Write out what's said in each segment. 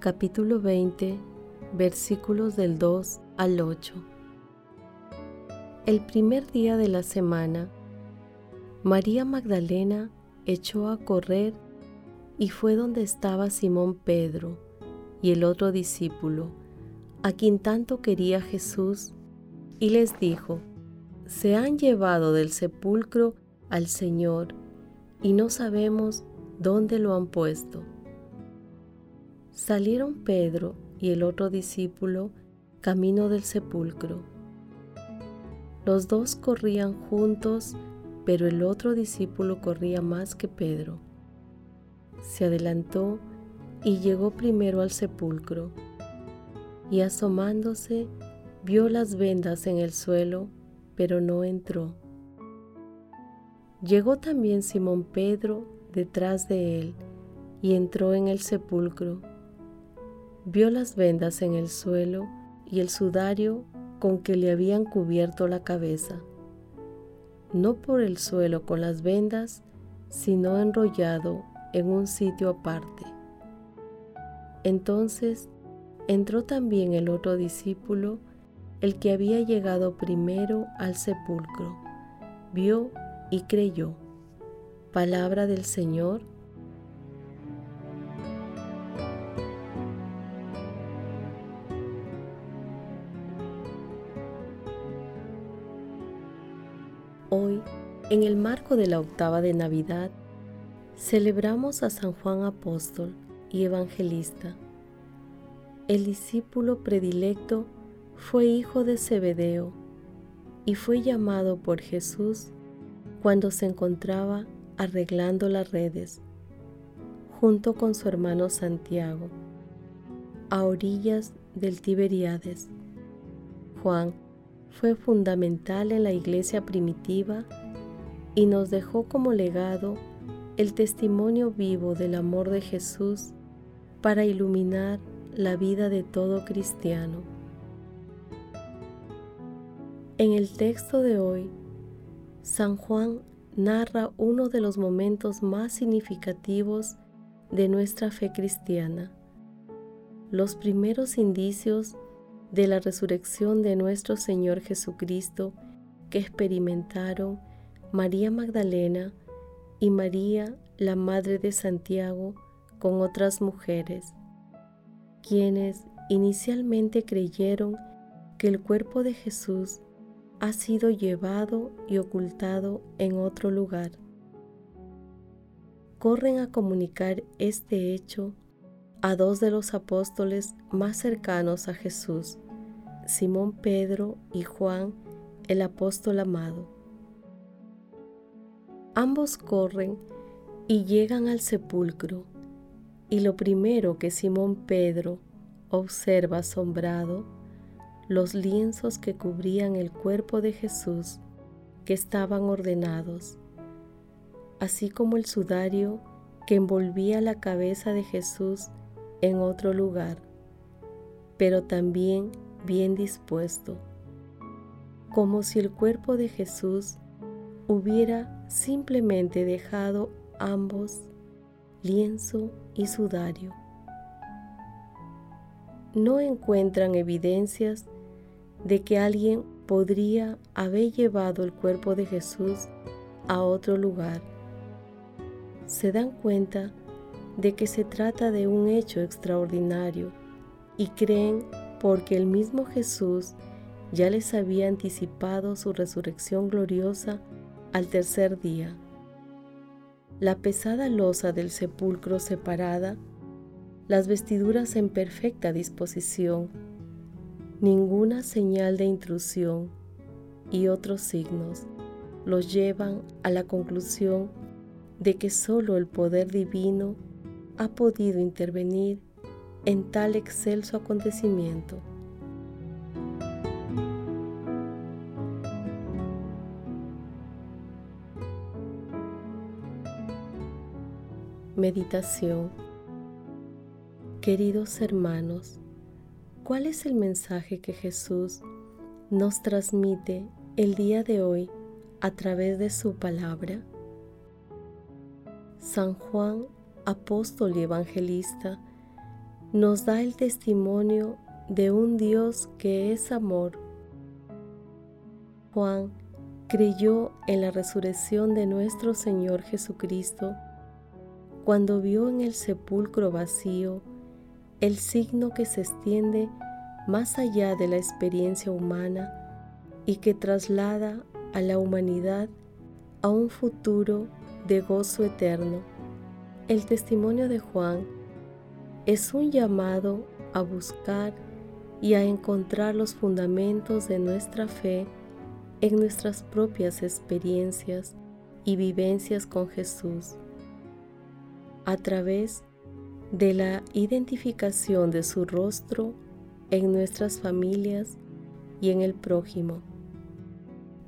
capítulo 20, versículos del 2 al 8. El primer día de la semana, María Magdalena echó a correr y fue donde estaba Simón Pedro y el otro discípulo, a quien tanto quería Jesús, y les dijo, Se han llevado del sepulcro al Señor, y no sabemos dónde lo han puesto. Salieron Pedro y el otro discípulo camino del sepulcro. Los dos corrían juntos, pero el otro discípulo corría más que Pedro. Se adelantó y llegó primero al sepulcro, y asomándose vio las vendas en el suelo, pero no entró. Llegó también Simón Pedro detrás de él y entró en el sepulcro. Vio las vendas en el suelo y el sudario con que le habían cubierto la cabeza, no por el suelo con las vendas, sino enrollado en un sitio aparte. Entonces entró también el otro discípulo, el que había llegado primero al sepulcro. Vio y creyó. Palabra del Señor. En el marco de la octava de Navidad, celebramos a San Juan Apóstol y Evangelista. El discípulo predilecto fue hijo de Zebedeo y fue llamado por Jesús cuando se encontraba arreglando las redes, junto con su hermano Santiago, a orillas del Tiberíades. Juan fue fundamental en la iglesia primitiva y nos dejó como legado el testimonio vivo del amor de Jesús para iluminar la vida de todo cristiano. En el texto de hoy San Juan narra uno de los momentos más significativos de nuestra fe cristiana, los primeros indicios de la resurrección de nuestro Señor Jesucristo que experimentaron María Magdalena y María, la Madre de Santiago, con otras mujeres, quienes inicialmente creyeron que el cuerpo de Jesús ha sido llevado y ocultado en otro lugar. Corren a comunicar este hecho a dos de los apóstoles más cercanos a Jesús, Simón Pedro y Juan, el apóstol amado. Ambos corren y llegan al sepulcro, y lo primero que Simón Pedro observa asombrado los lienzos que cubrían el cuerpo de Jesús que estaban ordenados, así como el sudario que envolvía la cabeza de Jesús en otro lugar, pero también bien dispuesto, como si el cuerpo de Jesús hubiera simplemente dejado ambos, lienzo y sudario. No encuentran evidencias de que alguien podría haber llevado el cuerpo de Jesús a otro lugar. Se dan cuenta de que se trata de un hecho extraordinario y creen porque el mismo Jesús ya les había anticipado su resurrección gloriosa al tercer día. La pesada losa del sepulcro separada, las vestiduras en perfecta disposición, ninguna señal de intrusión y otros signos los llevan a la conclusión de que sólo el poder divino ha podido intervenir en tal excelso acontecimiento. Meditación Queridos hermanos, ¿cuál es el mensaje que Jesús nos transmite el día de hoy a través de su palabra? San Juan, apóstol y evangelista, nos da el testimonio de un Dios que es amor. Juan creyó en la resurrección de nuestro Señor Jesucristo cuando vio en el sepulcro vacío el signo que se extiende más allá de la experiencia humana y que traslada a la humanidad a un futuro de gozo eterno. El testimonio de Juan es un llamado a buscar y a encontrar los fundamentos de nuestra fe en nuestras propias experiencias y vivencias con Jesús a través de la identificación de su rostro en nuestras familias y en el prójimo,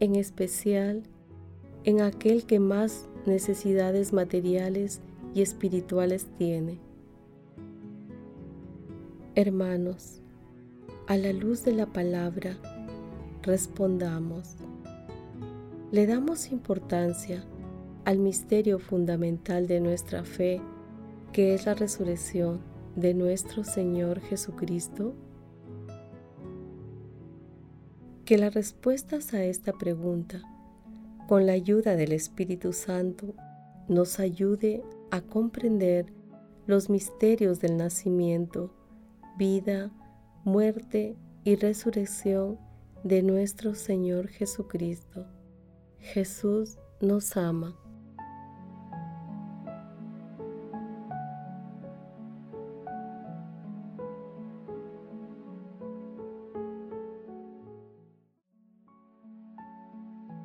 en especial en aquel que más necesidades materiales y espirituales tiene. Hermanos, a la luz de la palabra, respondamos. Le damos importancia al misterio fundamental de nuestra fe, que es la resurrección de nuestro Señor Jesucristo? Que las respuestas a esta pregunta, con la ayuda del Espíritu Santo, nos ayude a comprender los misterios del nacimiento, vida, muerte y resurrección de nuestro Señor Jesucristo. Jesús nos ama.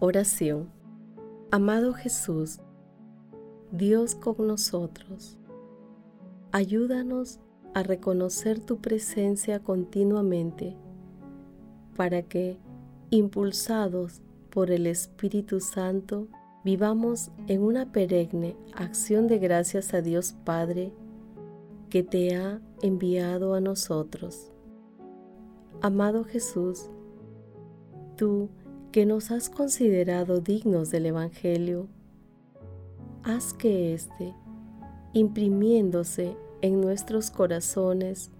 Oración. Amado Jesús, Dios con nosotros, ayúdanos a reconocer tu presencia continuamente para que, impulsados por el Espíritu Santo, vivamos en una perenne acción de gracias a Dios Padre que te ha enviado a nosotros. Amado Jesús, tú que nos has considerado dignos del Evangelio, haz que éste, imprimiéndose en nuestros corazones,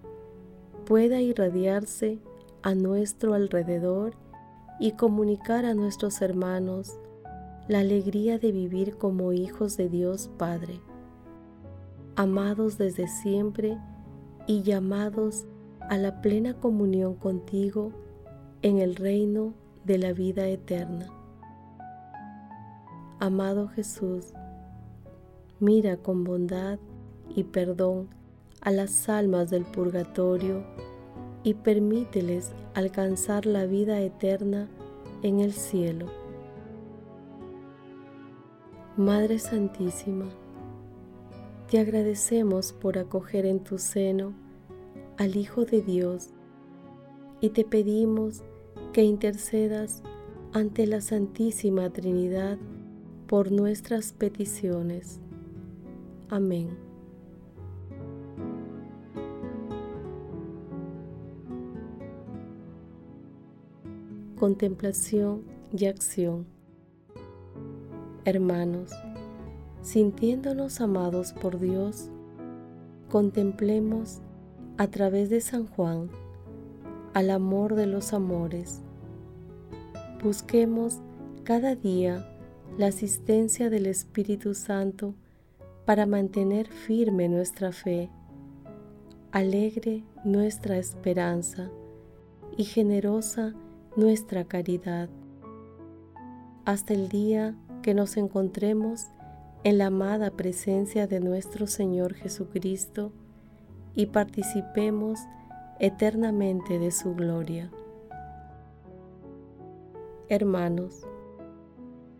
pueda irradiarse a nuestro alrededor y comunicar a nuestros hermanos la alegría de vivir como hijos de Dios Padre, amados desde siempre y llamados a la plena comunión contigo en el reino de la vida eterna. Amado Jesús, mira con bondad y perdón a las almas del purgatorio y permíteles alcanzar la vida eterna en el cielo. Madre Santísima, te agradecemos por acoger en tu seno al Hijo de Dios y te pedimos que intercedas ante la Santísima Trinidad por nuestras peticiones. Amén. Contemplación y acción. Hermanos, sintiéndonos amados por Dios, contemplemos a través de San Juan al amor de los amores. Busquemos cada día la asistencia del Espíritu Santo para mantener firme nuestra fe, alegre nuestra esperanza y generosa nuestra caridad, hasta el día que nos encontremos en la amada presencia de nuestro Señor Jesucristo y participemos eternamente de su gloria. Hermanos,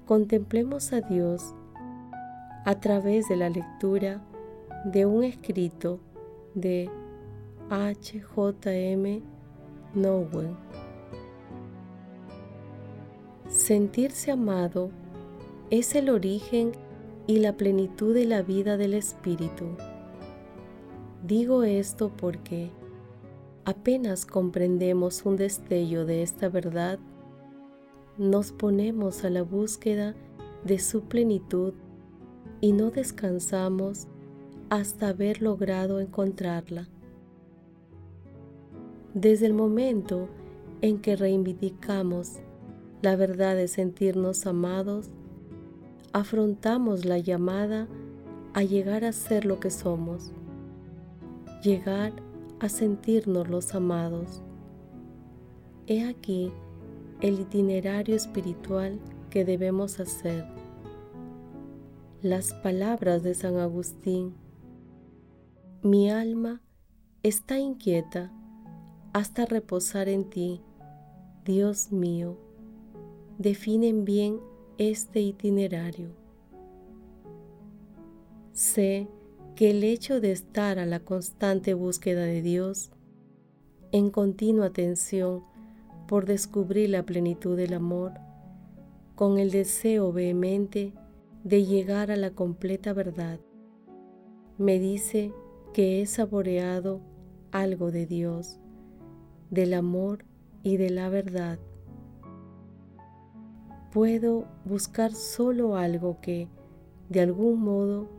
contemplemos a Dios a través de la lectura de un escrito de H.J.M. Nowen. Sentirse amado es el origen y la plenitud de la vida del Espíritu. Digo esto porque apenas comprendemos un destello de esta verdad, nos ponemos a la búsqueda de su plenitud y no descansamos hasta haber logrado encontrarla. Desde el momento en que reivindicamos la verdad de sentirnos amados, afrontamos la llamada a llegar a ser lo que somos, llegar a sentirnos los amados. He aquí el itinerario espiritual que debemos hacer. Las palabras de San Agustín. Mi alma está inquieta hasta reposar en ti, Dios mío. Definen bien este itinerario. Sé que el hecho de estar a la constante búsqueda de Dios, en continua atención por descubrir la plenitud del amor, con el deseo vehemente de llegar a la completa verdad, me dice que he saboreado algo de Dios, del amor y de la verdad. Puedo buscar solo algo que, de algún modo,